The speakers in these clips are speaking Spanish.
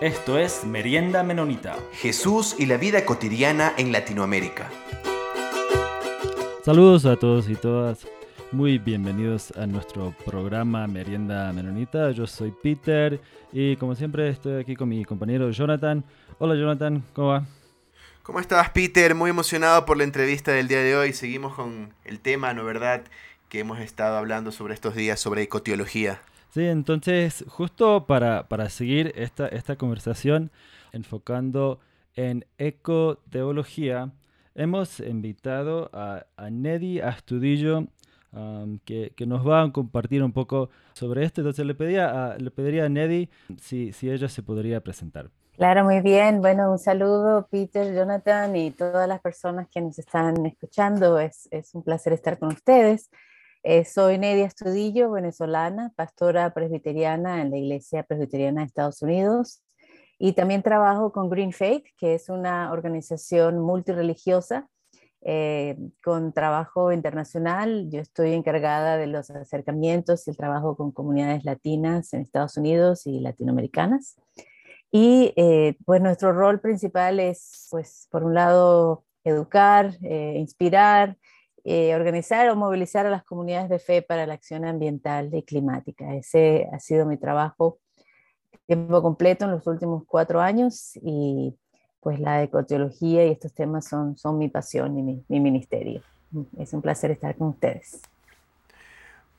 Esto es Merienda Menonita. Jesús y la vida cotidiana en Latinoamérica. Saludos a todos y todas. Muy bienvenidos a nuestro programa Merienda Menonita. Yo soy Peter y como siempre estoy aquí con mi compañero Jonathan. Hola Jonathan, ¿cómo va? ¿Cómo estás Peter? Muy emocionado por la entrevista del día de hoy. Seguimos con el tema, ¿no verdad? Que hemos estado hablando sobre estos días sobre ecoteología. Sí, entonces justo para, para seguir esta, esta conversación enfocando en ecoteología, hemos invitado a, a Nedi Astudillo, um, que, que, nos va a compartir un poco sobre esto. Entonces le, pedía a, le pediría a Nedi si, si ella se podría presentar. Claro, muy bien. Bueno, un saludo, Peter, Jonathan y todas las personas que nos están escuchando. Es, es un placer estar con ustedes. Eh, soy Nedia Estudillo, venezolana, pastora presbiteriana en la Iglesia Presbiteriana de Estados Unidos y también trabajo con Green Faith, que es una organización multireligiosa eh, con trabajo internacional. Yo estoy encargada de los acercamientos y el trabajo con comunidades latinas en Estados Unidos y latinoamericanas. Y eh, pues nuestro rol principal es, pues, por un lado, educar, eh, inspirar, eh, organizar o movilizar a las comunidades de fe para la acción ambiental y climática. Ese ha sido mi trabajo tiempo completo en los últimos cuatro años y pues la ecoteología y estos temas son, son mi pasión y mi, mi ministerio. Es un placer estar con ustedes.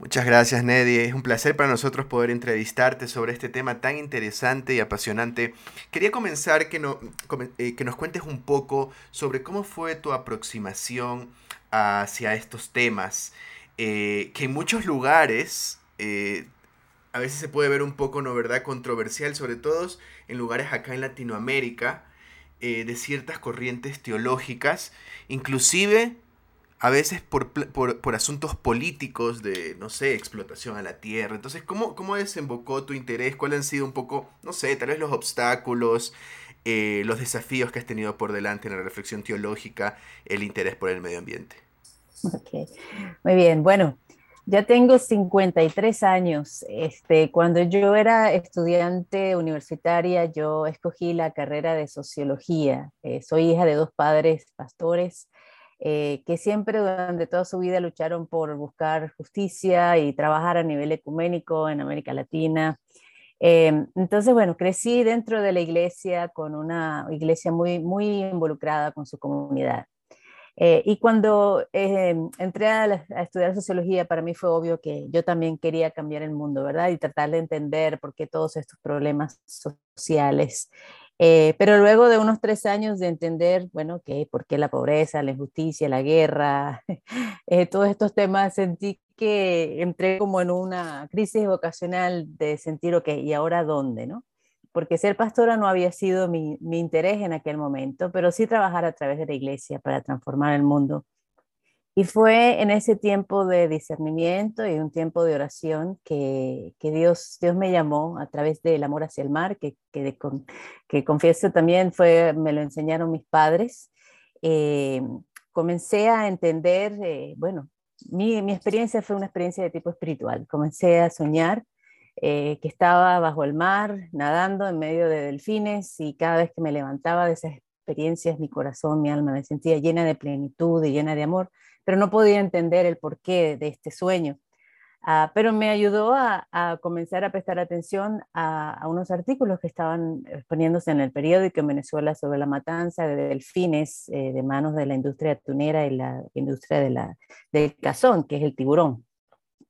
Muchas gracias, Neddy. Es un placer para nosotros poder entrevistarte sobre este tema tan interesante y apasionante. Quería comenzar que, no, eh, que nos cuentes un poco sobre cómo fue tu aproximación hacia estos temas, eh, que en muchos lugares eh, a veces se puede ver un poco, ¿no verdad?, controversial, sobre todo en lugares acá en Latinoamérica, de ciertas corrientes teológicas, inclusive a veces por, por, por, asuntos políticos de, no sé, explotación a la tierra. Entonces, ¿cómo, ¿cómo desembocó tu interés? ¿Cuáles han sido un poco, no sé, tal vez los obstáculos, eh, los desafíos que has tenido por delante en la reflexión teológica, el interés por el medio ambiente. Muy bien. Bueno, ya tengo 53 años. Este, cuando yo era estudiante universitaria, yo escogí la carrera de sociología. Eh, soy hija de dos padres pastores eh, que siempre durante toda su vida lucharon por buscar justicia y trabajar a nivel ecuménico en América Latina. Eh, entonces, bueno, crecí dentro de la iglesia con una iglesia muy, muy involucrada con su comunidad. Eh, y cuando eh, entré a, a, estudiar sociología, para mí fue obvio que yo también quería cambiar el mundo, ¿verdad? Y tratar de entender por qué todos estos problemas sociales. Eh, pero luego de unos tres años de entender, bueno, que por qué la pobreza, la injusticia, la guerra, eh, todos estos temas, sentí que entré como en una crisis vocacional de sentir, ok, ¿y ahora dónde, no? Porque ser pastora no había sido mi, mi interés en aquel momento, pero sí trabajar a través de la iglesia para transformar el mundo. Y fue en ese tiempo de discernimiento y un tiempo de oración que, que Dios, Dios me llamó a través del amor hacia el mar, que, que, que confieso también fue, me lo enseñaron mis padres. Eh, comencé a entender, eh, bueno, mi, mi, experiencia fue una experiencia de tipo espiritual. Comencé a soñar eh, que estaba bajo el mar, nadando en medio de delfines y cada vez que me levantaba de esas experiencias, mi corazón, mi alma me sentía llena de plenitud y llena de amor pero no podía entender el porqué de este sueño. Uh, pero me ayudó a, comenzar a prestar atención a, unos artículos que estaban exponiéndose en el periódico en Venezuela sobre la matanza de delfines eh, de manos de la industria tunera y la industria del cazón, que es el tiburón.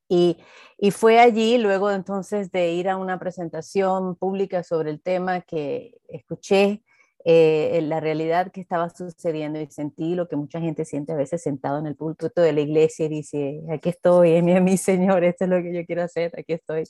Y, y, fue allí, luego entonces de ir a una presentación pública sobre el tema, que escuché eh, la realidad que estaba sucediendo y sentí lo que mucha gente siente a veces sentado en el púlpito de la iglesia y dice, aquí estoy, mi, mi Señor, esto es lo que yo quiero hacer, aquí estoy.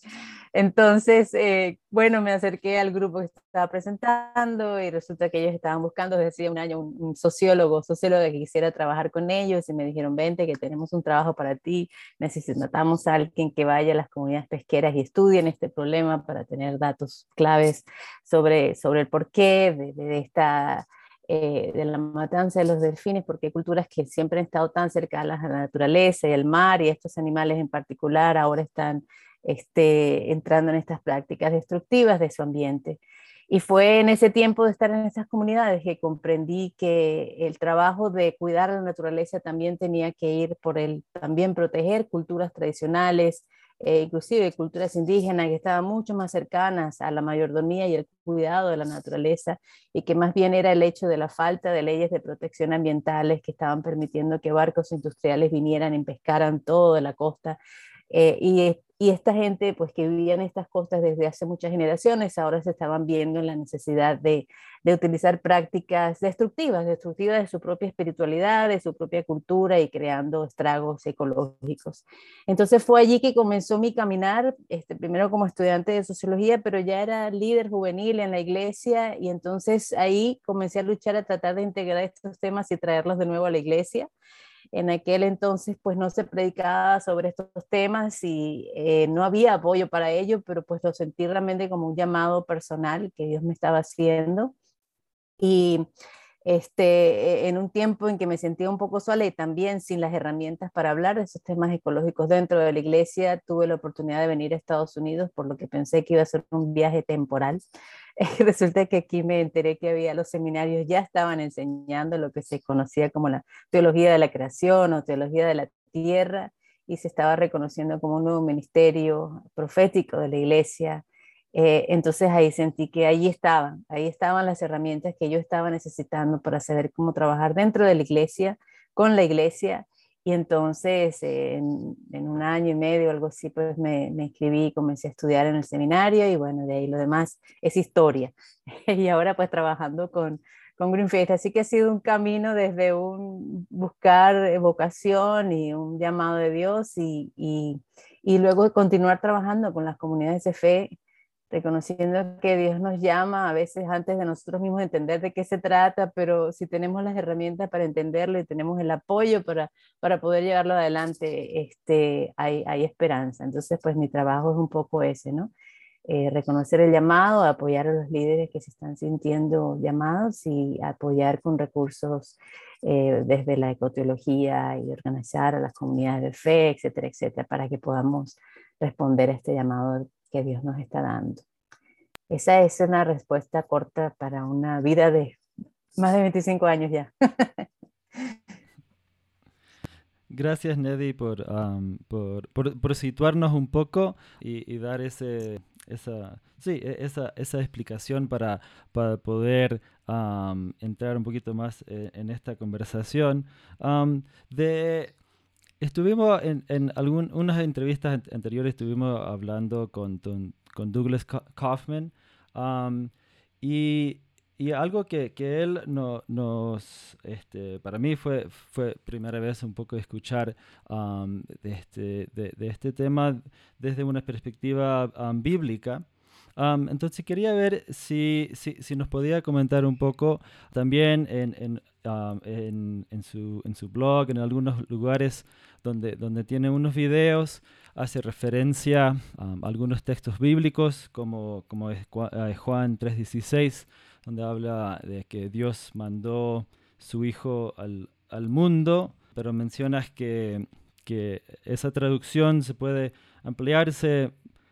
Entonces, eh, bueno, me acerqué al grupo que estaba presentando y resulta que ellos estaban buscando desde un año un, un sociólogo, sociólogo que quisiera trabajar con ellos y me dijeron, vente, que tenemos un trabajo para ti, necesitamos a alguien que vaya a las comunidades pesqueras y estudien este problema para tener datos claves sobre, sobre el porqué de, esta, eh, de la matanza de los delfines, porque hay culturas que siempre han estado tan cercanas a la naturaleza y al mar, y estos animales en particular ahora están este, entrando en estas prácticas destructivas de su ambiente. Y fue en ese tiempo de estar en esas comunidades que comprendí que el trabajo de cuidar la naturaleza también tenía que ir por el también proteger culturas tradicionales, eh, inclusive culturas indígenas que estaban mucho más cercanas a la mayordomía y el cuidado de la naturaleza y que más bien era el hecho de la falta de leyes de protección ambientales que estaban permitiendo que barcos industriales vinieran y pescaran toda la costa. Eh, y y esta gente, pues que vivía en estas costas desde hace muchas generaciones, ahora se estaban viendo en la necesidad de, de, utilizar prácticas destructivas, destructivas de su propia espiritualidad, de su propia cultura y creando estragos ecológicos. Entonces fue allí que comenzó mi caminar, este, primero como estudiante de sociología, pero ya era líder juvenil en la iglesia y entonces ahí comencé a luchar a tratar de integrar estos temas y traerlos de nuevo a la iglesia. En aquel entonces pues no se predicaba sobre estos temas y eh, no había apoyo para ello, pero pues lo sentí realmente como un llamado personal que Dios me estaba haciendo. Y este, en un tiempo en que me sentía un poco sola y también sin las herramientas para hablar de esos temas ecológicos dentro de la iglesia, tuve la oportunidad de venir a Estados Unidos, por lo que pensé que iba a ser un viaje temporal. Resulta que aquí me enteré que había los seminarios ya estaban enseñando lo que se conocía como la teología de la creación o teología de la tierra y se estaba reconociendo como un nuevo ministerio profético de la iglesia eh, entonces ahí sentí que ahí estaban, ahí estaban las herramientas que yo estaba necesitando para saber cómo trabajar dentro de la iglesia, con la iglesia. Y entonces en, un año y medio algo así, pues me, me inscribí comencé a estudiar en el seminario y bueno, de ahí lo demás es historia. y ahora pues trabajando con, con Greenfield. Así que ha sido un camino desde un buscar vocación y un llamado de Dios y, y, y luego continuar trabajando con las comunidades de fe reconociendo que Dios nos llama a veces antes de nosotros mismos entender de qué se trata, pero si tenemos las herramientas para entenderlo y tenemos el apoyo para, para poder llevarlo adelante, este, hay, hay esperanza. Entonces, pues mi trabajo es un poco ese, ¿no? Eh, reconocer el llamado, apoyar a los líderes que se están sintiendo llamados y apoyar con recursos eh, desde la ecoteología y organizar a las comunidades de fe, etcétera, etcétera, para que podamos responder a este llamado que Dios nos está dando. Esa es una respuesta corta para una vida de más de 25 años ya. Gracias, Neddy, por, por, por, situarnos un poco y, dar ese, esa, sí, e, esa, esa explicación para, para poder entrar un poquito más eh, en, esta conversación. de Estuvimos en, en algunas entrevistas anteriores, estuvimos hablando con, con, Douglas Kaufman y, y, algo que, que él no, nos, este, para mí fue, fue primera vez un poco escuchar de, este, de, de, este tema desde una perspectiva bíblica entonces quería ver si, si, nos podía comentar un poco también en, en, en, en, su, en su blog, en algunos lugares donde, donde tiene unos videos, hace referencia a algunos textos bíblicos como, como es Juan 3.16, donde habla de que Dios mandó su Hijo al, al mundo, pero mencionas que, que esa traducción se puede ampliarse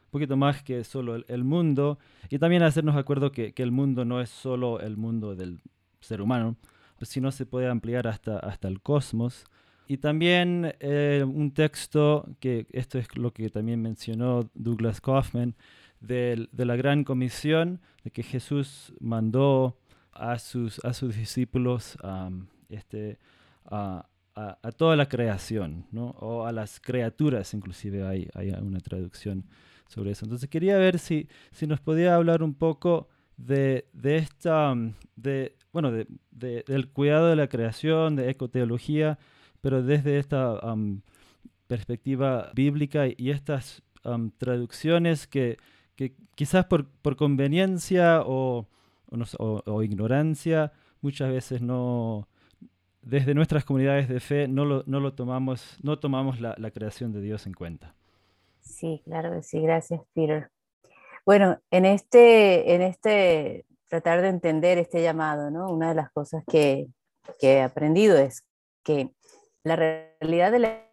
poquito más que solo el, mundo y también hacernos acuerdo que, que, el mundo no es solo el mundo del ser humano, sino se puede ampliar hasta, hasta el cosmos. Y también eh, un texto, que esto es lo que también mencionó Douglas Kaufman, de, de la gran comisión, de que Jesús mandó a sus, a sus discípulos este, a, a, a, toda la creación, ¿no? o a las criaturas, inclusive hay, hay una traducción sobre eso. Entonces quería ver si, si nos podía hablar un poco de, de esta, mm, de, bueno, de, del cuidado de la creación, de ecoteología, pero desde esta perspectiva bíblica y estas traducciones que, que, quizás por, por conveniencia o, o, ignorancia muchas veces no, desde nuestras comunidades de fe no lo, no lo tomamos, no tomamos la, la creación de Dios en cuenta. Sí, claro que sí, gracias, Peter. Bueno, en este, en este tratar de entender este llamado, ¿no? Una de las cosas que, que he aprendido es que la realidad de la...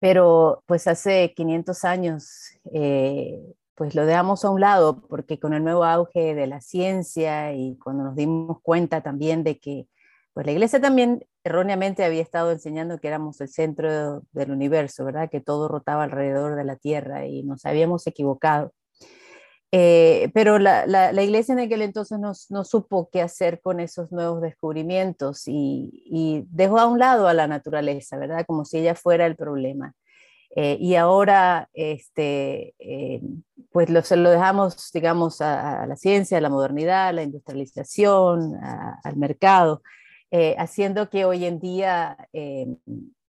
Pero pues hace 500 años, eh, pues lo dejamos a un lado porque con el nuevo auge de la ciencia y cuando nos dimos cuenta también de que pues la iglesia también erróneamente había estado enseñando que éramos el centro del universo, ¿verdad? Que todo rotaba alrededor de la Tierra y nos habíamos equivocado. Eh, pero la, la, iglesia en aquel entonces no, no, supo qué hacer con esos nuevos descubrimientos y, y, dejó a un lado a la naturaleza, ¿verdad? Como si ella fuera el problema. Eh, y ahora, este, eh, pues lo, lo, dejamos, digamos, a, a, la ciencia, a la modernidad, a la industrialización, a, al mercado, haciendo que hoy en día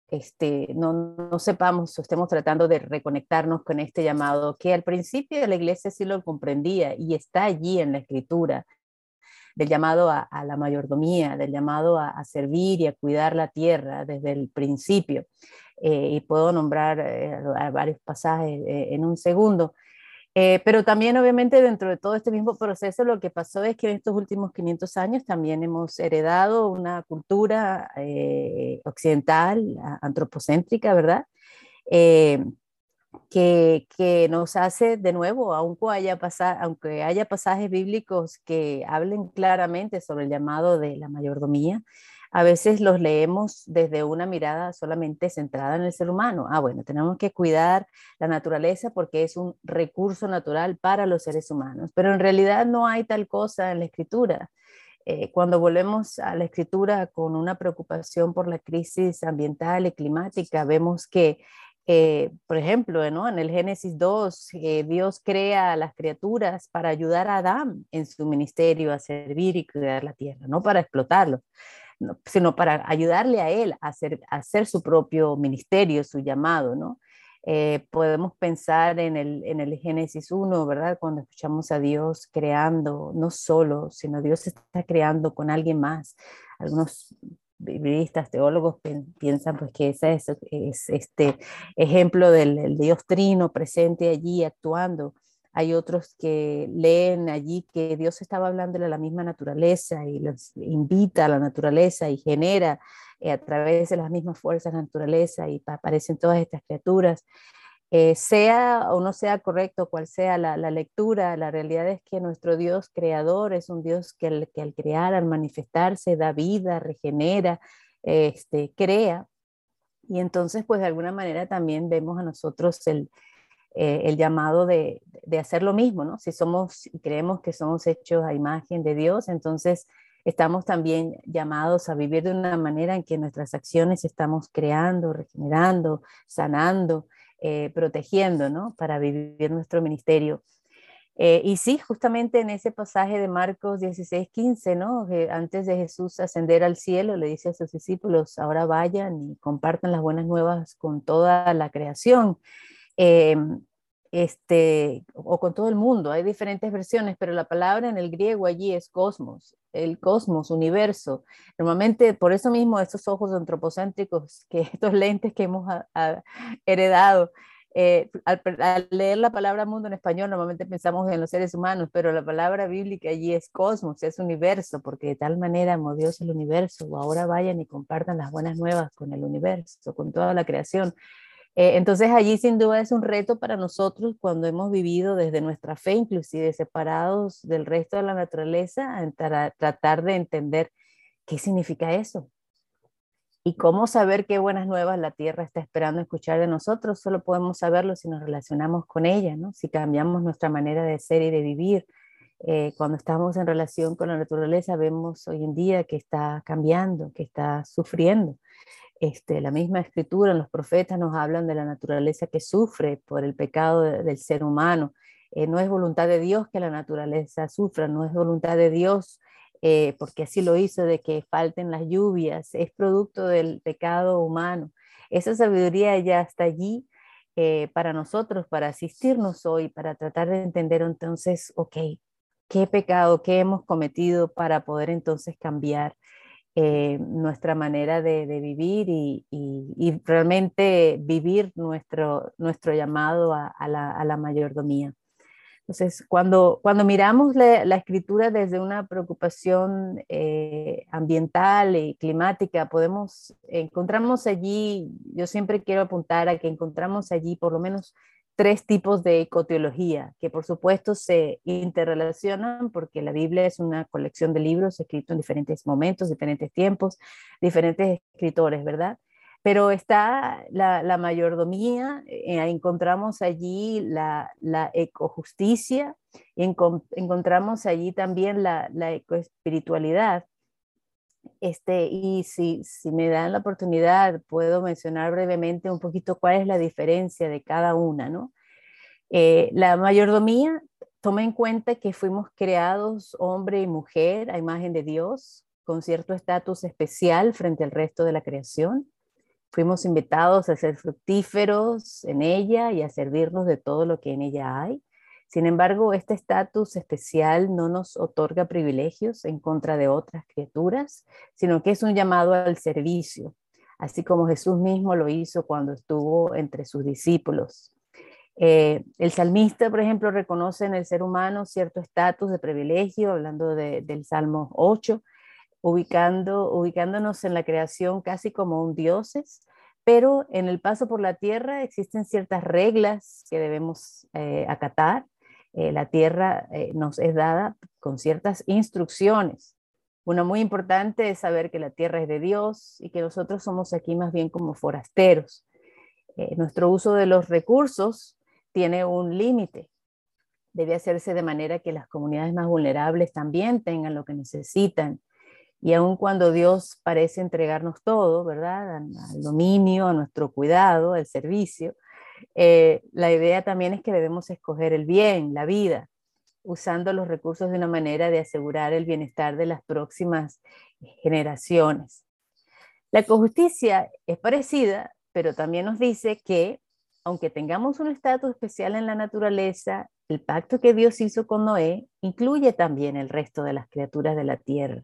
este, no, no, sepamos o estemos tratando de reconectarnos con este llamado que al principio de la iglesia sí lo comprendía y está allí en la escritura, del llamado a, la mayordomía, del llamado a, servir y a cuidar la tierra desde el principio. Eh, y puedo nombrar eh, varios pasajes eh, en un segundo. Eh, pero también, obviamente, dentro de todo este mismo proceso, lo que pasó es que en estos últimos 500 años también hemos heredado una cultura eh, occidental, antropocéntrica, ¿verdad? Eh, que, que, nos hace de nuevo, aunque haya, aunque haya pasajes bíblicos que hablen claramente sobre el llamado de la mayordomía, a veces los leemos desde una mirada solamente centrada en el ser humano. Ah, bueno, tenemos que cuidar la naturaleza porque es un recurso natural para los seres humanos, pero en realidad no hay tal cosa en la escritura. Eh, cuando volvemos a la escritura con una preocupación por la crisis ambiental y climática, vemos que eh, por ejemplo, en el Génesis 2, eh, Dios crea a las criaturas para ayudar a Adán en su ministerio a servir y cuidar la tierra, no para explotarlo sino para ayudarle a él a hacer, hacer su propio ministerio, su llamado, ¿no? Eh, podemos pensar en el, en el Génesis 1, ¿verdad? Cuando escuchamos a Dios creando, no solo, sino Dios está creando con alguien más. Algunos biblistas, teólogos piensan pues que ese es, es este ejemplo del Dios trino presente allí actuando hay otros que leen allí que Dios estaba hablando de la misma naturaleza y los invita a la naturaleza y genera eh, a través de las mismas fuerzas la naturaleza y aparecen todas estas criaturas. Eh, sea o no sea correcto cual sea la, lectura, la realidad es que nuestro Dios creador es un Dios que al, que al crear, al manifestarse, da vida, regenera, este, crea. Y entonces, pues de alguna manera también vemos a nosotros el, eh, el llamado de, de, hacer lo mismo, ¿no? Si somos y creemos que somos hechos a imagen de Dios, entonces estamos también llamados a vivir de una manera en que nuestras acciones estamos creando, regenerando, sanando, eh, protegiendo, ¿no? Para vivir nuestro ministerio. Eh, y sí, justamente en ese pasaje de Marcos 16, 15, ¿no? Que antes de Jesús ascender al cielo, le dice a sus discípulos, ahora vayan y compartan las buenas nuevas con toda la creación. Em, este, o con todo el mundo. Hay diferentes versiones, pero la palabra en el griego allí es cosmos, el cosmos, universo. Normalmente, por eso mismo, estos ojos antropocéntricos, que estos lentes que hemos heredado, eh, al, leer la palabra mundo en español, normalmente pensamos en los seres humanos, pero la palabra bíblica allí es cosmos, es universo, porque de tal manera amó Dios el universo. Ahora vayan y compartan las buenas nuevas con el universo, con toda la creación. Eh, entonces allí sin duda es un reto para nosotros cuando hemos vivido desde nuestra fe, inclusive separados del resto de la naturaleza, tratar de entender qué significa eso. Y cómo saber qué buenas nuevas la tierra está esperando escuchar de nosotros, solo podemos saberlo si nos relacionamos con ella, ¿no? si cambiamos nuestra manera de ser y de vivir. Eh, cuando estamos en relación con la naturaleza, vemos hoy en día que está cambiando, que está sufriendo. Este, la misma escritura, los profetas nos hablan de la naturaleza que sufre por el pecado del ser humano. Eh, no es voluntad de Dios que la naturaleza sufra, no es voluntad de Dios eh, porque así lo hizo de que falten las lluvias, es producto del pecado humano. Esa sabiduría ya está allí eh, para nosotros, para asistirnos hoy, para tratar de entender entonces, ok, qué pecado, qué hemos cometido para poder entonces cambiar eh, nuestra manera de, vivir y, realmente vivir nuestro, nuestro llamado a, la, mayordomía. Entonces, cuando, cuando miramos la, escritura desde una preocupación eh, ambiental y climática, podemos, encontramos allí, yo siempre quiero apuntar a que encontramos allí por lo menos tres tipos de ecoteología, que por supuesto se interrelacionan porque la Biblia es una colección de libros escritos en diferentes momentos, diferentes tiempos, diferentes escritores, ¿verdad? Pero está la, mayordomía, eh, encontramos allí la, la ecojusticia, encontramos allí también la, la ecoespiritualidad. Este, y si, si me dan la oportunidad, puedo mencionar brevemente un poquito cuál es la diferencia de cada una, ¿no? Eh, la mayordomía toma en cuenta que fuimos creados hombre y mujer a imagen de Dios, con cierto estatus especial frente al resto de la creación. Fuimos invitados a ser fructíferos en ella y a servirnos de todo lo que en ella hay. Sin embargo, este estatus especial no nos otorga privilegios en contra de otras criaturas, sino que es un llamado al servicio, así como Jesús mismo lo hizo cuando estuvo entre sus discípulos. Eh, el salmista, por ejemplo, reconoce en el ser humano cierto estatus de privilegio, hablando del Salmo 8, ubicando, ubicándonos en la creación casi como un dioses, pero en el paso por la tierra existen ciertas reglas que debemos eh, acatar. Eh, la tierra eh, nos es dada con ciertas instrucciones. Una muy importante es saber que la tierra es de Dios y que nosotros somos aquí más bien como forasteros. nuestro uso de los recursos tiene un límite. Debe hacerse de manera que las comunidades más vulnerables también tengan lo que necesitan y aun cuando Dios parece entregarnos todo, ¿verdad? Al, dominio, a nuestro cuidado, al servicio, eh, la idea también es que debemos escoger el bien, la vida, usando los recursos de una manera de asegurar el bienestar de las próximas generaciones. La cojusticia es parecida, pero también nos dice que, aunque tengamos un estatus especial en la naturaleza, el pacto que Dios hizo con Noé incluye también el resto de las criaturas de la tierra.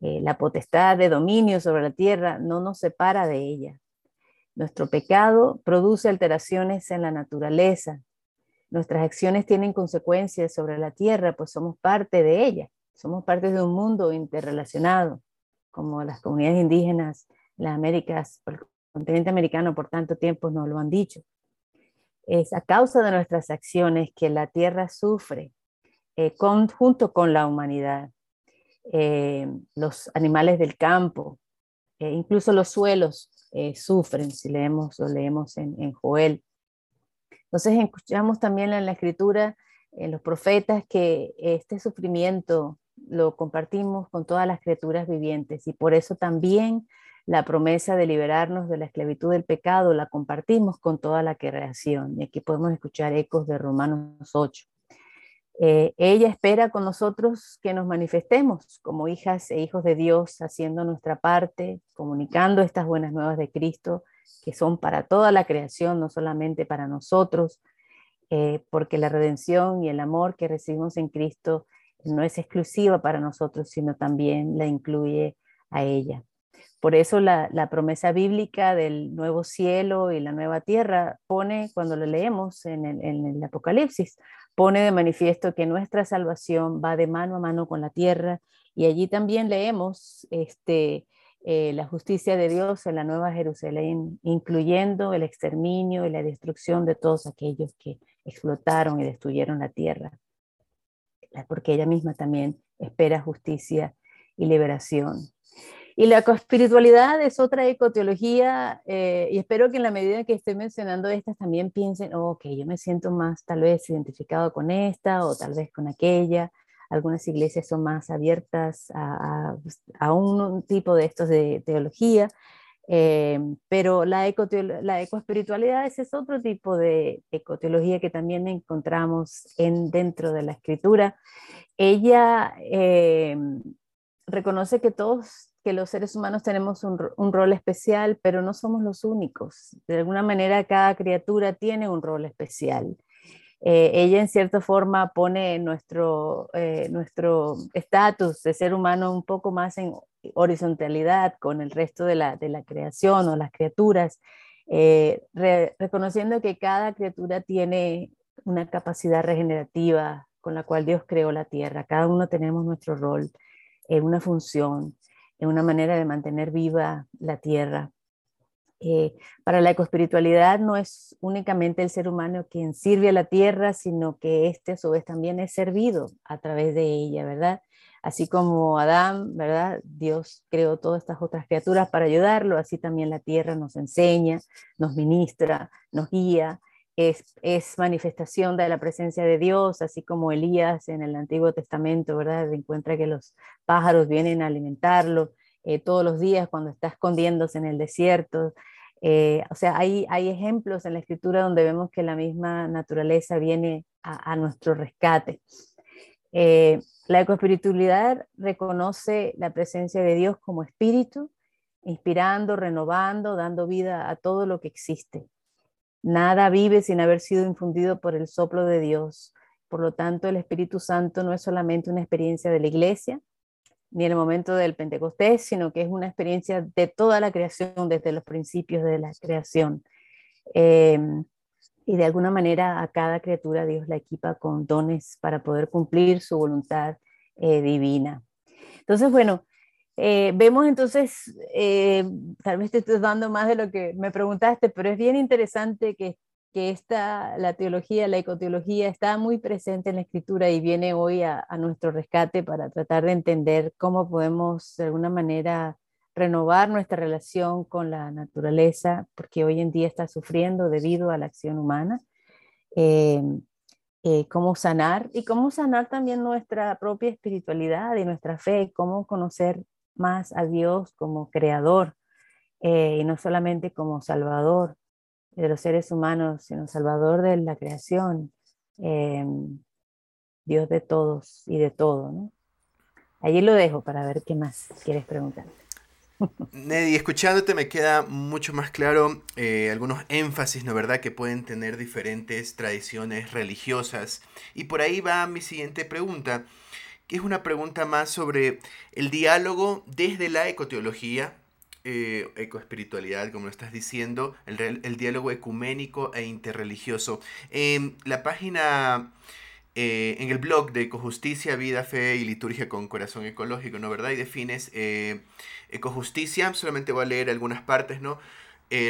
Eh, la potestad de dominio sobre la tierra no nos separa de ella. Nuestro pecado produce alteraciones en la naturaleza. Nuestras acciones tienen consecuencias sobre la tierra, pues somos parte de ella. Somos parte de un mundo interrelacionado, como las comunidades indígenas, las Américas, el continente americano por tanto tiempo nos lo han dicho. Es a causa de nuestras acciones que la tierra sufre eh, junto con la humanidad. Eh, los animales del campo, eh, incluso los suelos eh, sufren, si leemos, lo leemos en, Joel. Entonces escuchamos también en la escritura, en los profetas, que este sufrimiento lo compartimos con todas las criaturas vivientes y por eso también la promesa de liberarnos de la esclavitud del pecado la compartimos con toda la creación. Y aquí podemos escuchar ecos de Romanos 8. Eh, ella espera con nosotros que nos manifestemos como hijas e hijos de Dios, haciendo nuestra parte, comunicando estas buenas nuevas de Cristo, que son para toda la creación, no solamente para nosotros, eh, porque la redención y el amor que recibimos en Cristo no es exclusiva para nosotros, sino también la incluye a ella. Por eso la, promesa bíblica del nuevo cielo y la nueva tierra pone, cuando lo leemos en el Apocalipsis, pone de manifiesto que nuestra salvación va de mano a mano con la tierra y allí también leemos este, eh, la justicia de Dios en la Nueva Jerusalén, incluyendo el exterminio y la destrucción de todos aquellos que explotaron y destruyeron la tierra, porque ella misma también espera justicia y liberación. Y la espiritualidad es otra ecoteología eh, y espero que en la medida que estoy mencionando estas también piensen, oh, ok, yo me siento más tal vez identificado con esta o tal vez con aquella. Algunas iglesias son más abiertas a, a, un tipo de estos de teología, eh, pero la, la ecoespiritualidad es otro tipo de ecoteología que también encontramos en, dentro de la escritura. Ella eh, reconoce que todos que los seres humanos tenemos un, rol especial, pero no somos los únicos. De alguna manera, cada criatura tiene un rol especial. Eh, ella, en cierta forma, pone nuestro eh, nuestro estatus de ser humano un poco más en horizontalidad con el resto de la, de la creación o las criaturas, eh, reconociendo que cada criatura tiene una capacidad regenerativa con la cual Dios creó la tierra. Cada uno tenemos nuestro rol, una función una manera de mantener viva la tierra. Eh, para la ecoespiritualidad no es únicamente el ser humano quien sirve a la tierra, sino que éste a su vez también es servido a través de ella, ¿verdad? Así como Adán, ¿verdad? Dios creó todas estas otras criaturas para ayudarlo, así también la tierra nos enseña, nos ministra, nos guía, es, es, manifestación de la presencia de Dios, así como Elías en el Antiguo Testamento, ¿verdad? Encuentra que los pájaros vienen a alimentarlo eh, todos los días cuando está escondiéndose en el desierto. Eh, o sea, hay, hay ejemplos en la escritura donde vemos que la misma naturaleza viene a, nuestro rescate. Eh, la ecoespiritualidad reconoce la presencia de Dios como espíritu, inspirando, renovando, dando vida a todo lo que existe. Nada vive sin haber sido infundido por el soplo de Dios. Por lo tanto, el Espíritu Santo no es solamente una experiencia de la iglesia, ni en el momento del Pentecostés, sino que es una experiencia de toda la creación, desde los principios de la creación. Em, y de alguna manera a cada criatura Dios la equipa con dones para poder cumplir su voluntad eh, divina. Entonces, bueno, eh, vemos entonces, eh, tal vez te estoy dando más de lo que me preguntaste, pero es bien interesante que, que esta, la teología, la ecoteología está muy presente en la escritura y viene hoy a, nuestro rescate para tratar de entender cómo podemos de alguna manera renovar nuestra relación con la naturaleza, porque hoy en día está sufriendo debido a la acción humana. Eh, cómo sanar y cómo sanar también nuestra propia espiritualidad y nuestra fe, cómo conocer más a Dios como creador eh, y no solamente como salvador de los seres humanos, sino salvador de la creación, em, Dios de todos y de todo. Allí lo dejo para ver qué más quieres preguntar. Neddy, escuchándote me queda mucho más claro eh, algunos énfasis, ¿no verdad?, que pueden tener diferentes tradiciones religiosas. Y por ahí va mi siguiente pregunta que es una pregunta más sobre el diálogo desde la ecoteología, eh, ecoespiritualidad, como lo estás diciendo, el, diálogo ecuménico e interreligioso. En la página, eh, en el blog de Ecojusticia, Vida, Fe y Liturgia con Corazón Ecológico, ¿no? ¿Verdad? Y defines eh, ecojusticia, solamente voy a leer algunas partes, ¿no?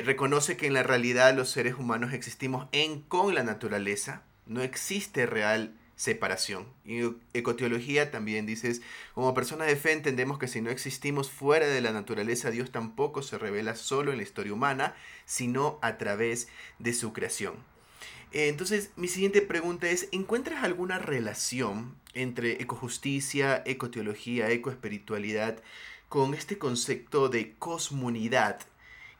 reconoce que en la realidad los seres humanos existimos en con la naturaleza, no existe real separación. Y ecoteología también dices, como personas de fe entendemos que si no existimos fuera de la naturaleza, Dios tampoco se revela solo en la historia humana, sino a través de su creación. Eh, entonces, mi siguiente pregunta es, ¿encuentras alguna relación entre ecojusticia, ecoteología, ecoespiritualidad con este concepto de cosmunidad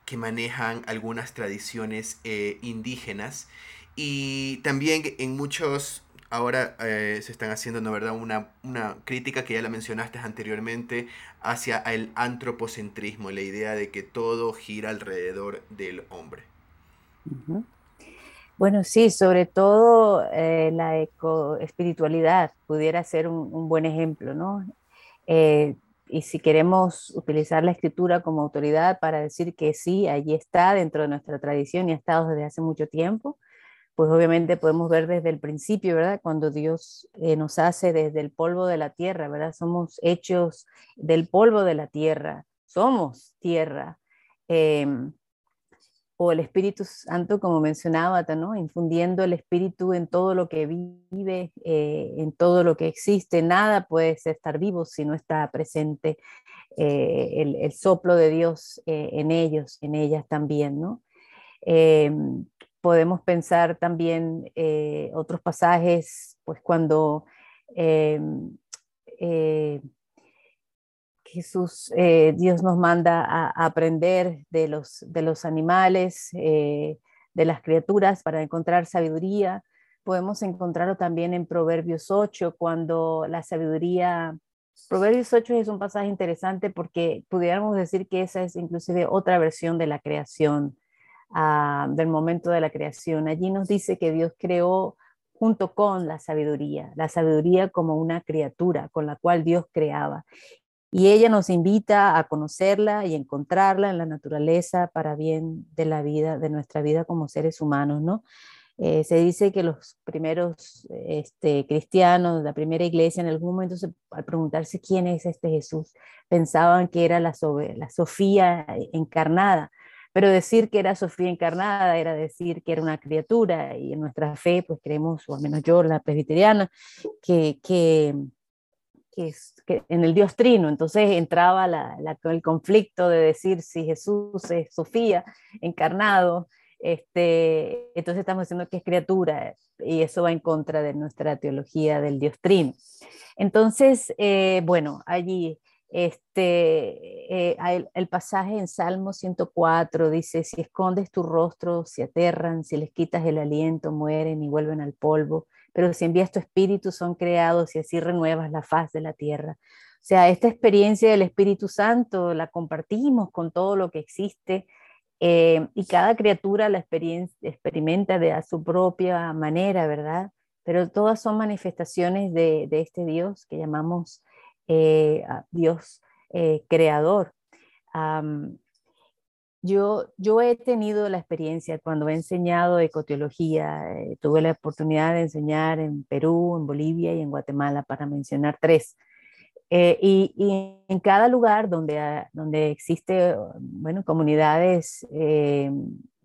que manejan algunas tradiciones eh, indígenas? Y también en muchos ahora eh, se están haciendo, ¿no verdad?, una, una, crítica que ya la mencionaste anteriormente hacia el antropocentrismo, la idea de que todo gira alrededor del hombre. Bueno, sí, sobre todo eh, la ecoespiritualidad pudiera ser un, buen ejemplo, ¿no? Eh, y si queremos utilizar la escritura como autoridad para decir que sí, allí está dentro de nuestra tradición y ha estado desde hace mucho tiempo, pues obviamente podemos ver desde el principio, ¿verdad? Cuando Dios eh, nos hace desde el polvo de la tierra, ¿verdad? Somos hechos del polvo de la tierra, somos tierra. Em, o el Espíritu Santo, como mencionaba, ¿no? Infundiendo el Espíritu en todo lo que vive, eh, en todo lo que existe. Nada puede estar vivo si no está presente eh, el, el, soplo de Dios en ellos, en ellas también, ¿no? Em, podemos pensar también eh, otros pasajes, pues cuando eh, eh, Jesús, Dios nos manda a, aprender de los, de los animales, de las criaturas para encontrar sabiduría. Podemos encontrarlo también en Proverbios 8, cuando la sabiduría... Proverbios 8 es un pasaje interesante porque pudiéramos decir que esa es inclusive otra versión de la creación del momento de la creación. Allí nos dice que Dios creó junto con la sabiduría, la sabiduría como una criatura con la cual Dios creaba. Y ella nos invita a conocerla y encontrarla en la naturaleza para bien de la vida, de nuestra vida como seres humanos, ¿no? Eh, se dice que los primeros este, cristianos, la primera iglesia, en algún momento al preguntarse quién es este Jesús, pensaban que era la, la Sofía encarnada, pero decir que era Sofía encarnada era decir que era una criatura y en nuestra fe pues creemos, o al menos yo, la presbiteriana, que, que, que, en el Dios Trino, entonces entraba la, el conflicto de decir si Jesús es Sofía encarnado, este, entonces estamos diciendo que es criatura y eso va en contra de nuestra teología del Dios Trino. Entonces, eh, bueno, allí este, eh, el, pasaje en Salmo 104 dice, si escondes tu rostro, se aterran, si les quitas el aliento, mueren y vuelven al polvo, pero si envías tu espíritu, son creados y así renuevas la faz de la tierra. O sea, esta experiencia del Espíritu Santo la compartimos con todo lo que existe eh, y cada criatura la experimenta de a su propia manera, ¿verdad? Pero todas son manifestaciones de, de este Dios que llamamos eh, Dios eh, creador. yo, yo he tenido la experiencia cuando he enseñado ecoteología, eh, tuve la oportunidad de enseñar en Perú, en Bolivia y en Guatemala, para mencionar tres. y, en cada lugar donde, donde existe, bueno, comunidades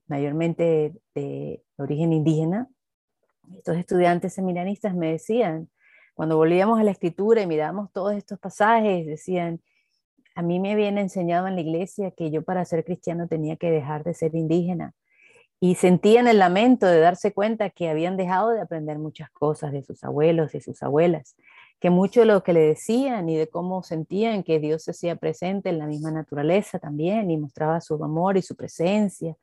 mayormente de origen indígena, estos estudiantes seminaristas me decían, cuando volvíamos a la escritura y mirábamos todos estos pasajes, decían, a mí me habían enseñado en la iglesia que yo para ser cristiano tenía que dejar de ser indígena. Y sentían el lamento de darse cuenta que habían dejado de aprender muchas cosas de sus abuelos y sus abuelas, que mucho de lo que le decían y de cómo sentían que Dios se hacía presente en la misma naturaleza también y mostraba su amor y su presencia,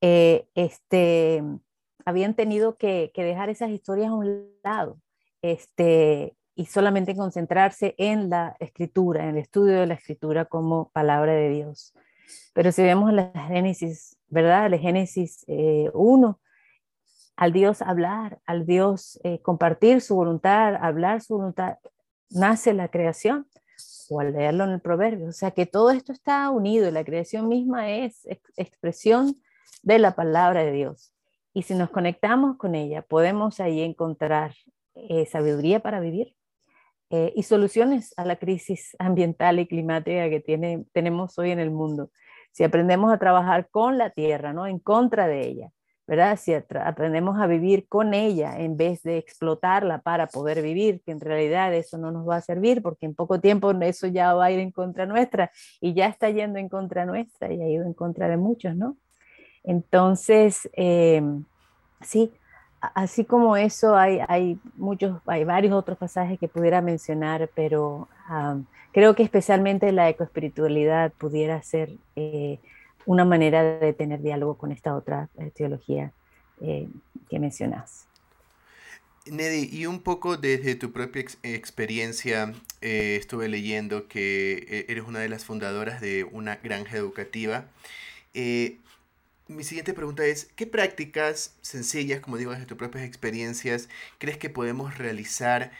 eh, este, habían tenido que, que dejar esas historias a un lado este, y solamente concentrarse en la escritura, en el estudio de la escritura como palabra de Dios. Pero si vemos la Génesis, ¿verdad? La Génesis 1, eh, al Dios hablar, al Dios eh, compartir su voluntad, hablar su voluntad, nace la creación, o al leerlo en el proverbio. O sea que todo esto está unido, la creación misma es expresión de la palabra de Dios. Y si nos conectamos con ella, podemos ahí encontrar eh, sabiduría para vivir eh, y soluciones a la crisis ambiental y climática que tiene, tenemos hoy en el mundo. Si aprendemos a trabajar con la tierra, no en contra de ella, ¿verdad? Si aprendemos a vivir con ella en vez de explotarla para poder vivir, que en realidad eso no nos va a servir porque en poco tiempo eso ya va a ir en contra nuestra y ya está yendo en contra nuestra y ha ido en contra de muchos, ¿no? Entonces, eh, sí, así como eso, hay, hay, muchos, hay varios otros pasajes que pudiera mencionar, pero creo que especialmente la ecoespiritualidad pudiera ser eh, una manera de tener diálogo con esta otra eh, teología eh, que mencionas. Neddy, y un poco desde tu propia experiencia, estuve leyendo que eres una de las fundadoras de una granja educativa mi siguiente pregunta es, ¿qué prácticas sencillas, como digo, desde tus propias experiencias, crees que podemos realizar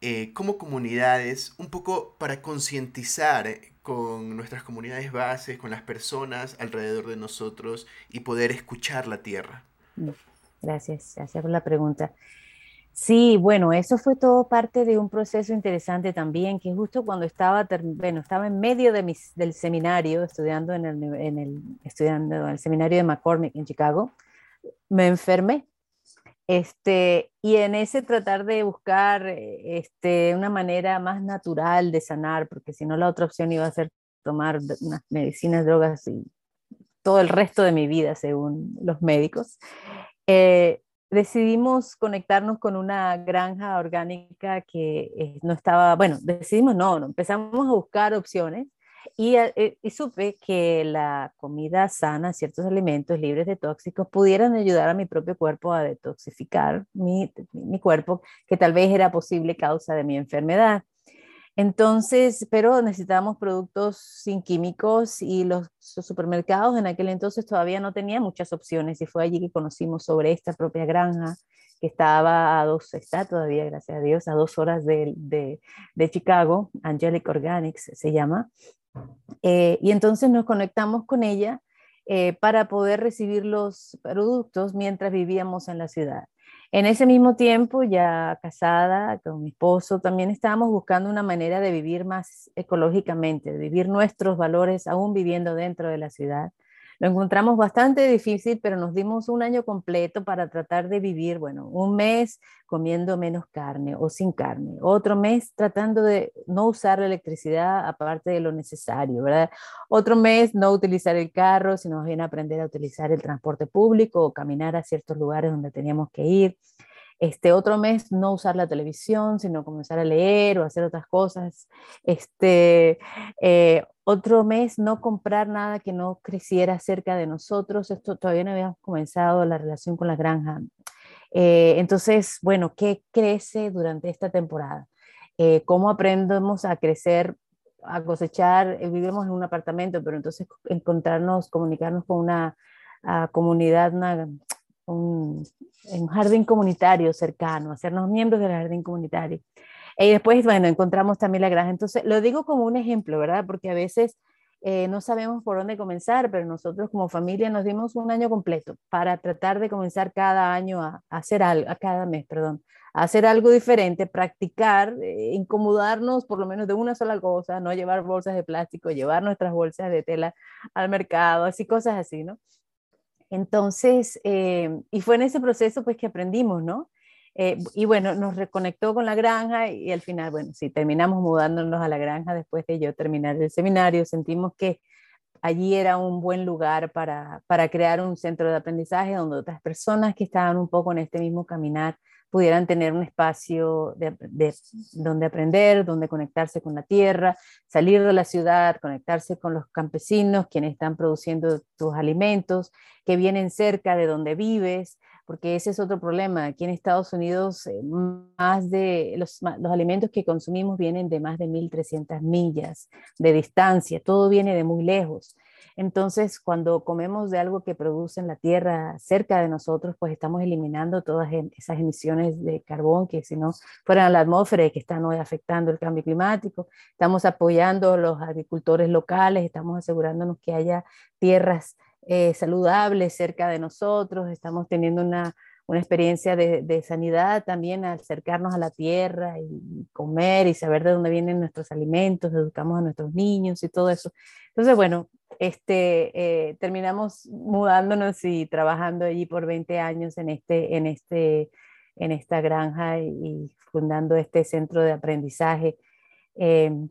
eh, como comunidades un poco para concientizar con nuestras comunidades bases, con las personas alrededor de nosotros y poder escuchar la tierra? Gracias, gracias por la pregunta. Sí, bueno, eso fue todo parte de un proceso interesante también, que justo cuando estaba, bueno, estaba en medio de mis, del seminario, estudiando en el, en el, estudiando el seminario de McCormick en Chicago, me enfermé. Este, y en ese tratar de buscar este, una manera más natural de sanar, porque si no la otra opción iba a ser tomar unas medicinas, drogas y todo el resto de mi vida, según los médicos. Eh, decidimos conectarnos con una granja orgánica que eh, no estaba, bueno, decidimos no, no empezamos a buscar opciones y, eh, y, supe que la comida sana, ciertos alimentos libres de tóxicos pudieran ayudar a mi propio cuerpo a detoxificar mi, mi cuerpo, que tal vez era posible causa de mi enfermedad. Entonces, pero necesitábamos productos sin químicos y los, supermercados en aquel entonces todavía no tenían muchas opciones y fue allí que conocimos sobre esta propia granja que estaba a dos, está todavía, gracias a Dios, a dos horas de, de, Chicago, Angelic Organics se llama. Eh, y entonces nos conectamos con ella eh, para poder recibir los productos mientras vivíamos en la ciudad. En ese mismo tiempo, ya casada con mi esposo, también estábamos buscando una manera de vivir más ecológicamente, de vivir nuestros valores aún viviendo dentro de la ciudad, lo encontramos bastante difícil, pero nos dimos un año completo para tratar de vivir, bueno, un mes comiendo menos carne o sin carne, otro mes tratando de no usar la electricidad aparte de lo necesario, ¿verdad? Otro mes no utilizar el carro, sino bien aprender a utilizar el transporte público o caminar a ciertos lugares donde teníamos que ir. Este otro mes no usar la televisión, sino comenzar a leer o hacer otras cosas. Este eh, otro mes no comprar nada que no creciera cerca de nosotros. Esto todavía no habíamos comenzado la relación con la granja. Eh, entonces, bueno, ¿qué crece durante esta temporada? Eh, ¿Cómo aprendemos a crecer, a cosechar? vivimos en un apartamento, pero entonces encontrarnos, comunicarnos con una comunidad, una un, un jardín comunitario cercano, hacernos miembros del jardín comunitario. Y después, bueno, encontramos también la granja. Entonces, lo digo como un ejemplo, ¿verdad? Porque a veces eh, no sabemos por dónde comenzar, pero nosotros como familia nos dimos un año completo para tratar de comenzar cada año a, hacer algo, a cada mes, perdón, a hacer algo diferente, practicar, eh, incomodarnos por lo menos de una sola cosa, no llevar bolsas de plástico, llevar nuestras bolsas de tela al mercado, así cosas así, ¿no? Entonces, eh, y fue en ese proceso pues que aprendimos, ¿no? Eh, y bueno, nos reconectó con la granja y, al final, bueno, sí, terminamos mudándonos a la granja después de yo terminar el seminario, sentimos que allí era un buen lugar para, para crear un centro de aprendizaje donde otras personas que estaban un poco en este mismo caminar pudieran tener un espacio de, donde aprender, donde conectarse con la tierra, salir de la ciudad, conectarse con los campesinos, quienes están produciendo tus alimentos, que vienen cerca de donde vives, porque ese es otro problema. Aquí en Estados Unidos, eh, más de los, los alimentos que consumimos vienen de más de 1.300 millas de distancia, todo viene de muy lejos. Entonces, cuando comemos de algo que produce en la tierra cerca de nosotros, pues estamos eliminando todas esas emisiones de carbón que si no fueran a la atmósfera y que están hoy afectando el cambio climático. Estamos apoyando a los agricultores locales, estamos asegurándonos que haya tierras eh, saludables cerca de nosotros, estamos teniendo una, experiencia de, de, sanidad también al acercarnos a la tierra y comer y saber de dónde vienen nuestros alimentos, educamos a nuestros niños y todo eso. Entonces, bueno, este, eh, terminamos mudándonos y trabajando allí por 20 años en, este, en, este, en esta granja y, fundando este centro de aprendizaje. Em,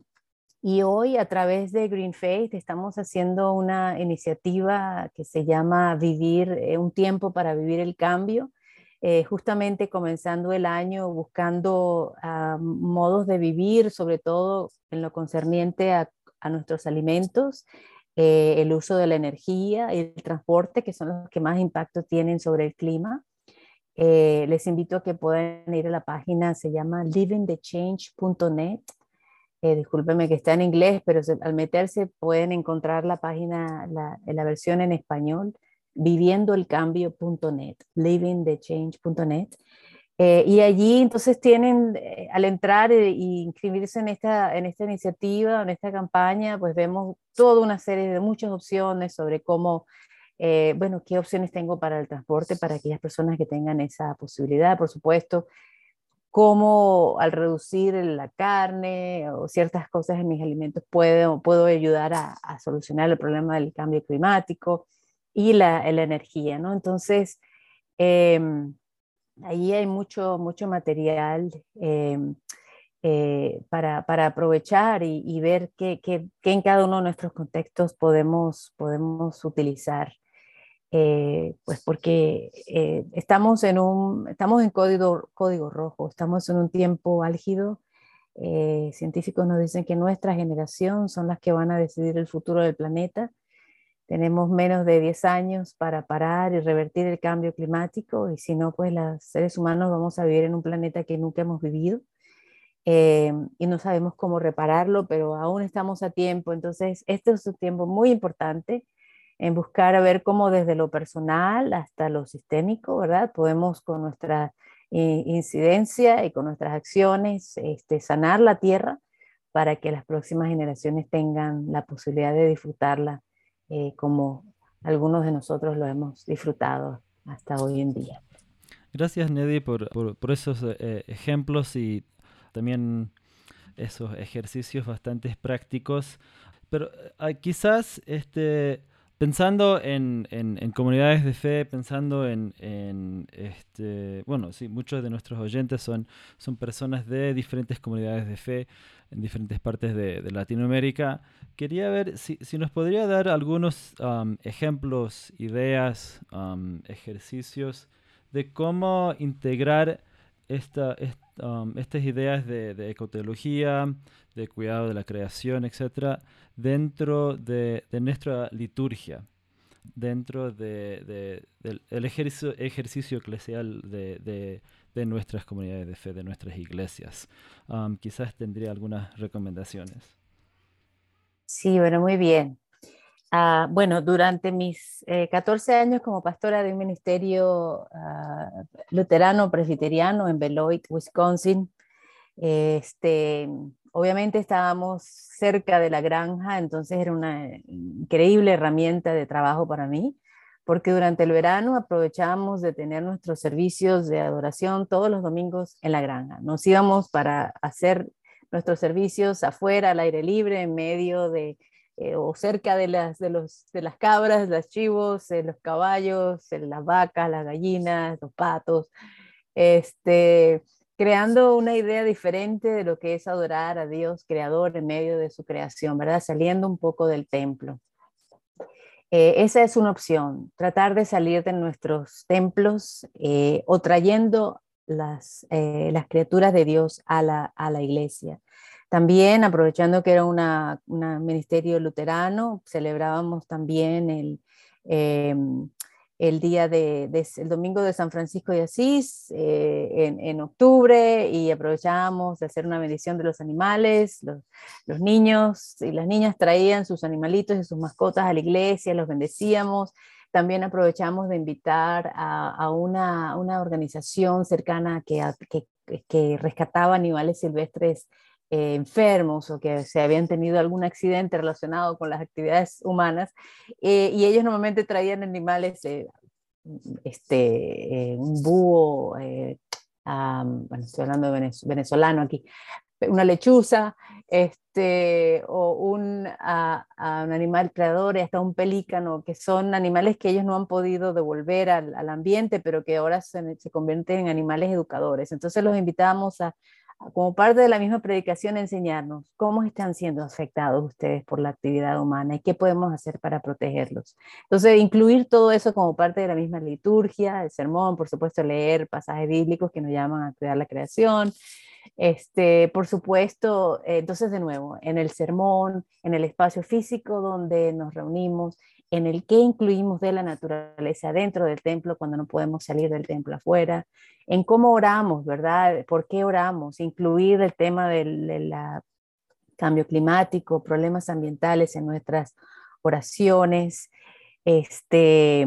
y hoy a través de Green Faith estamos haciendo una iniciativa que se llama Vivir, eh, un tiempo para vivir el cambio. Eh, justamente comenzando el año buscando ah, modos de vivir, sobre todo en lo concerniente a, a nuestros alimentos, eh, el uso de la energía y el transporte, que son los que más impacto tienen sobre el clima. Eh, les invito a que puedan ir a la página, se llama livingthechange.net. Eh, discúlpeme que está en inglés, pero al meterse pueden encontrar la página, la, la versión en español, viviendoelcambio.net, livingthechange.net. Eh, y allí entonces tienen, eh, al entrar e, inscribirse en esta, en esta iniciativa, en esta campaña, pues vemos toda una serie de muchas opciones sobre cómo, eh, bueno, qué opciones tengo para el transporte para aquellas personas que tengan esa posibilidad, por supuesto, cómo al reducir la carne o ciertas cosas en mis alimentos puedo, puedo ayudar a, a solucionar el problema del cambio climático y la, la energía, ¿no? Entonces, eh, Ahí hay mucho, mucho material em, eh, para, para, aprovechar y, ver qué, qué, en cada uno de nuestros contextos podemos, podemos utilizar. Eh, pues porque eh, estamos, en un, estamos en código, código rojo, estamos en un tiempo álgido. científicos nos dicen que nuestra generación son las que van a decidir el futuro del planeta tenemos menos de 10 años para parar y revertir el cambio climático y si no, pues los seres humanos vamos a vivir en un planeta que nunca hemos vivido eh, y no sabemos cómo repararlo, pero aún estamos a tiempo. Entonces, este es un tiempo muy importante en buscar a ver cómo desde lo personal hasta lo sistémico, ¿verdad? Podemos con nuestra eh, incidencia y con nuestras acciones este, sanar la tierra para que las próximas generaciones tengan la posibilidad de disfrutarla eh, como algunos de nosotros lo hemos disfrutado hasta hoy en día. Gracias, Neddy, por, por, esos eh, ejemplos y también esos ejercicios bastante prácticos. Pero eh, quizás este, pensando en, comunidades de fe, pensando en, este, bueno, sí, muchos de nuestros oyentes son, son personas de diferentes comunidades de fe en diferentes partes de, Latinoamérica. Quería ver si, nos podría dar algunos ejemplos, ideas, ejercicios de cómo integrar esta, estas ideas de, de, ecoteología, de cuidado de la creación, etcétera, dentro de, nuestra liturgia, dentro del ejercicio, ejercicio eclesial de, nuestras comunidades de fe, de nuestras iglesias. Um, quizás tendría algunas recomendaciones. Sí, bueno, muy bien. Ah, bueno, durante mis 14 eh, años como pastora de un ministerio ah, luterano presbiteriano en Beloit, Wisconsin, este, obviamente estábamos cerca de la granja, entonces era una increíble herramienta de trabajo para mí, porque durante el verano aprovechábamos de tener nuestros servicios de adoración todos los domingos en la granja. Nos íbamos para hacer nuestros servicios afuera, al aire libre, en medio de eh, o cerca de las, de, los, de las cabras, los chivos, eh, los caballos, eh, las vacas, las gallinas, los patos. Este, creando una idea diferente de lo que es adorar a Dios creador en medio de su creación, ¿verdad? Saliendo un poco del templo. Eh, esa es una opción, tratar de salir de nuestros templos o trayendo las, las criaturas de Dios a la, a la iglesia. También, aprovechando que era un ministerio luterano, celebrábamos también el, el día de, el domingo de San Francisco de Asís eh, en, octubre y aprovechábamos de hacer una bendición de los animales. Los, niños y las niñas traían sus animalitos y sus mascotas a la iglesia, los bendecíamos. También aprovechamos de invitar a, una, organización cercana que, rescataba animales silvestres eh, enfermos o que se habían tenido algún accidente relacionado con las actividades humanas eh, y ellos normalmente traían animales, eh, este, un búho, bueno, estoy hablando de venezolano aquí, una lechuza, este, o un, a, un animal creador y hasta un pelícano, que son animales que ellos no han podido devolver al, al ambiente, pero que ahora se, se, convierten en animales educadores. Entonces los invitamos a, como parte de la misma predicación, enseñarnos cómo están siendo afectados ustedes por la actividad humana y qué podemos hacer para protegerlos. Entonces, incluir todo eso como parte de la misma liturgia, el sermón, por supuesto, leer pasajes bíblicos que nos llaman a cuidar la creación. Este, por supuesto, eh, entonces de nuevo, en el sermón, en el espacio físico donde nos reunimos, en el que incluimos de la naturaleza dentro del templo cuando no podemos salir del templo afuera, en cómo oramos, ¿verdad? ¿Por qué oramos? Incluir el tema del cambio climático, problemas ambientales en nuestras oraciones, este,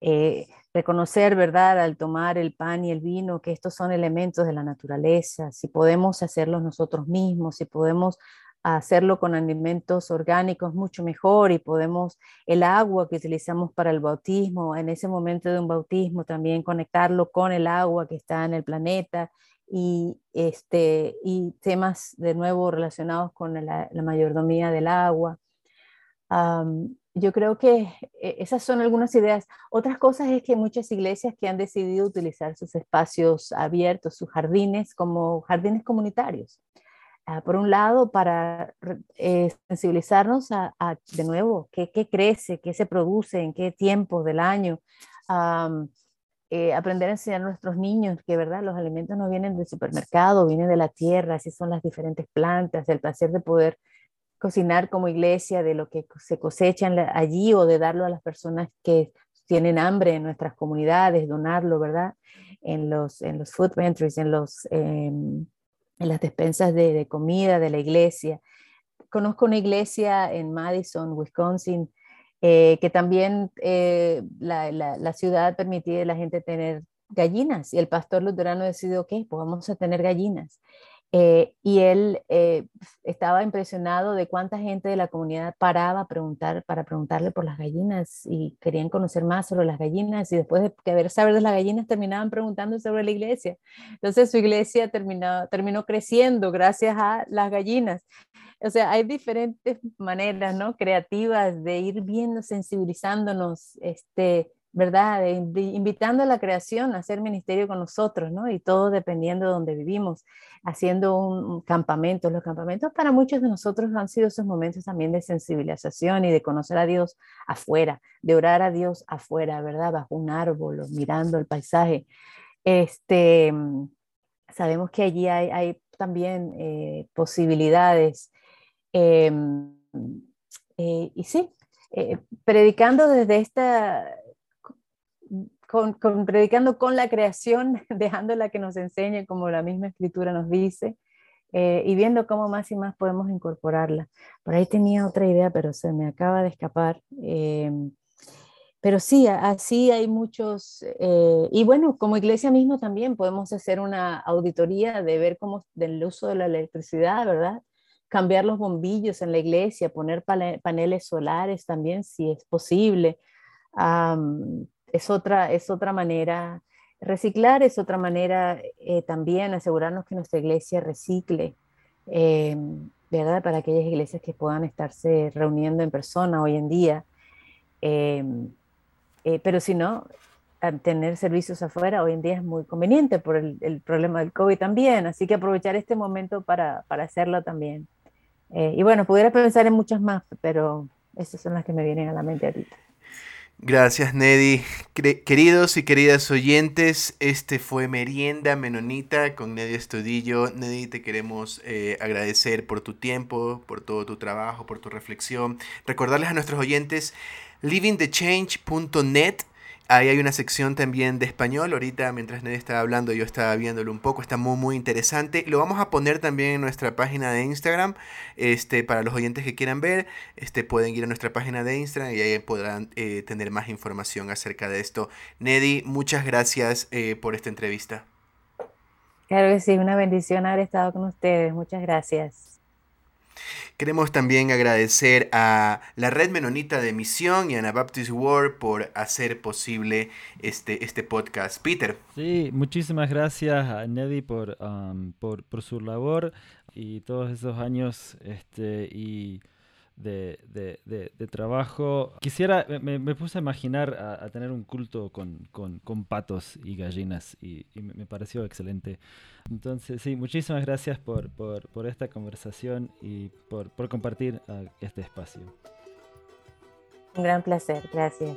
eh, reconocer, ¿verdad? Al tomar el pan y el vino, que estos son elementos de la naturaleza, si podemos hacerlos nosotros mismos, si podemos hacerlo con alimentos orgánicos mucho mejor y podemos el agua que utilizamos para el bautismo, en ese momento de un bautismo también conectarlo con el agua que está en el planeta y, este, y temas de nuevo relacionados con la, mayordomía del agua. yo creo que e, esas son algunas ideas. Otras cosas es que muchas iglesias que han decidido utilizar sus espacios abiertos, sus jardines como jardines comunitarios. Ah, por un lado, para eh, sensibilizarnos a, de nuevo, qué, crece, qué se produce, en qué tiempo del año. Eh, aprender a enseñar a nuestros niños que, ¿verdad? Los alimentos no vienen del supermercado, vienen de la tierra, así son las diferentes plantas, el placer de poder cocinar como iglesia, de lo que se cosecha allí o de darlo a las personas que tienen hambre en nuestras comunidades, donarlo, ¿verdad? En los, en los food pantries, en los... Em, en las despensas de, comida de la iglesia. Conozco una iglesia en Madison, Wisconsin, eh, que también eh, la, ciudad permitía a la gente tener gallinas y el pastor luterano decidió, ok, pues vamos a tener gallinas. Eh, y él eh, estaba impresionado de cuánta gente de la comunidad paraba a preguntar, para preguntarle por las gallinas y querían conocer más sobre las gallinas y después de haber saber de las gallinas terminaban preguntando sobre la iglesia. Entonces su iglesia terminó, terminó creciendo gracias a las gallinas. o sea, hay diferentes maneras, ¿no? Creativas de ir viendo, sensibilizándonos, este, ¿verdad? invitando a la creación a hacer ministerio con nosotros, ¿no? Y todo dependiendo de donde vivimos, haciendo un, campamento. Los campamentos para muchos de nosotros han sido esos momentos también de sensibilización y de conocer a Dios afuera, de orar a Dios afuera, ¿verdad? Bajo un árbol o mirando el paisaje. Este, sabemos que allí hay, también eh, posibilidades. Em, eh, y sí, eh, predicando desde esta con, predicando con la creación, dejándola que nos enseñe como la misma escritura nos dice, eh, y viendo cómo más y más podemos incorporarla. Por ahí tenía otra idea, pero se me acaba de escapar. Eh, pero sí, así hay muchos, eh, y bueno, como iglesia mismo también podemos hacer una auditoría de ver cómo del uso de la electricidad, ¿verdad? Cambiar los bombillos en la iglesia, poner paneles solares también, si es posible es otra, es otra manera, reciclar es otra manera eh, también asegurarnos que nuestra iglesia recicle, eh, ¿verdad? Para aquellas iglesias que puedan estarse reuniendo en persona hoy en día. Eh, pero si no, tener servicios afuera hoy en día es muy conveniente por el, problema del COVID también, así que aprovechar este momento para, para hacerlo también. y bueno, pudiera pensar en muchas más, pero esas son las que me vienen a la mente ahorita. Gracias, Neddy. Queridos y queridas oyentes, este fue Merienda Menonita con Neddy Estudillo. Neddy, te queremos eh, agradecer por tu tiempo, por todo tu trabajo, por tu reflexión. Recordarles a nuestros oyentes livingthechange.net Ahí hay una sección también de español. Ahorita, mientras Neddy estaba hablando, yo estaba viéndolo un poco. Está muy, muy interesante. Lo vamos a poner también en nuestra página de Instagram. Este, para los oyentes que quieran ver, este, pueden ir a nuestra página de Instagram y ahí podrán eh, tener más información acerca de esto. Neddy, muchas gracias eh, por esta entrevista. Claro que sí, una bendición haber estado con ustedes. Muchas gracias. Queremos también agradecer a la Red Menonita de Misión y a Anabaptist World por hacer posible este, este podcast. Peter. Sí, muchísimas gracias a Neddy por, um, por, por, su labor y todos esos años este, y de, de, de, trabajo. Quisiera, me, me, puse a imaginar a, tener un culto con, con, con patos y gallinas y, me pareció excelente. Entonces, sí, muchísimas gracias por, por, por esta conversación y por, por compartir uh, este espacio. Un gran placer, gracias.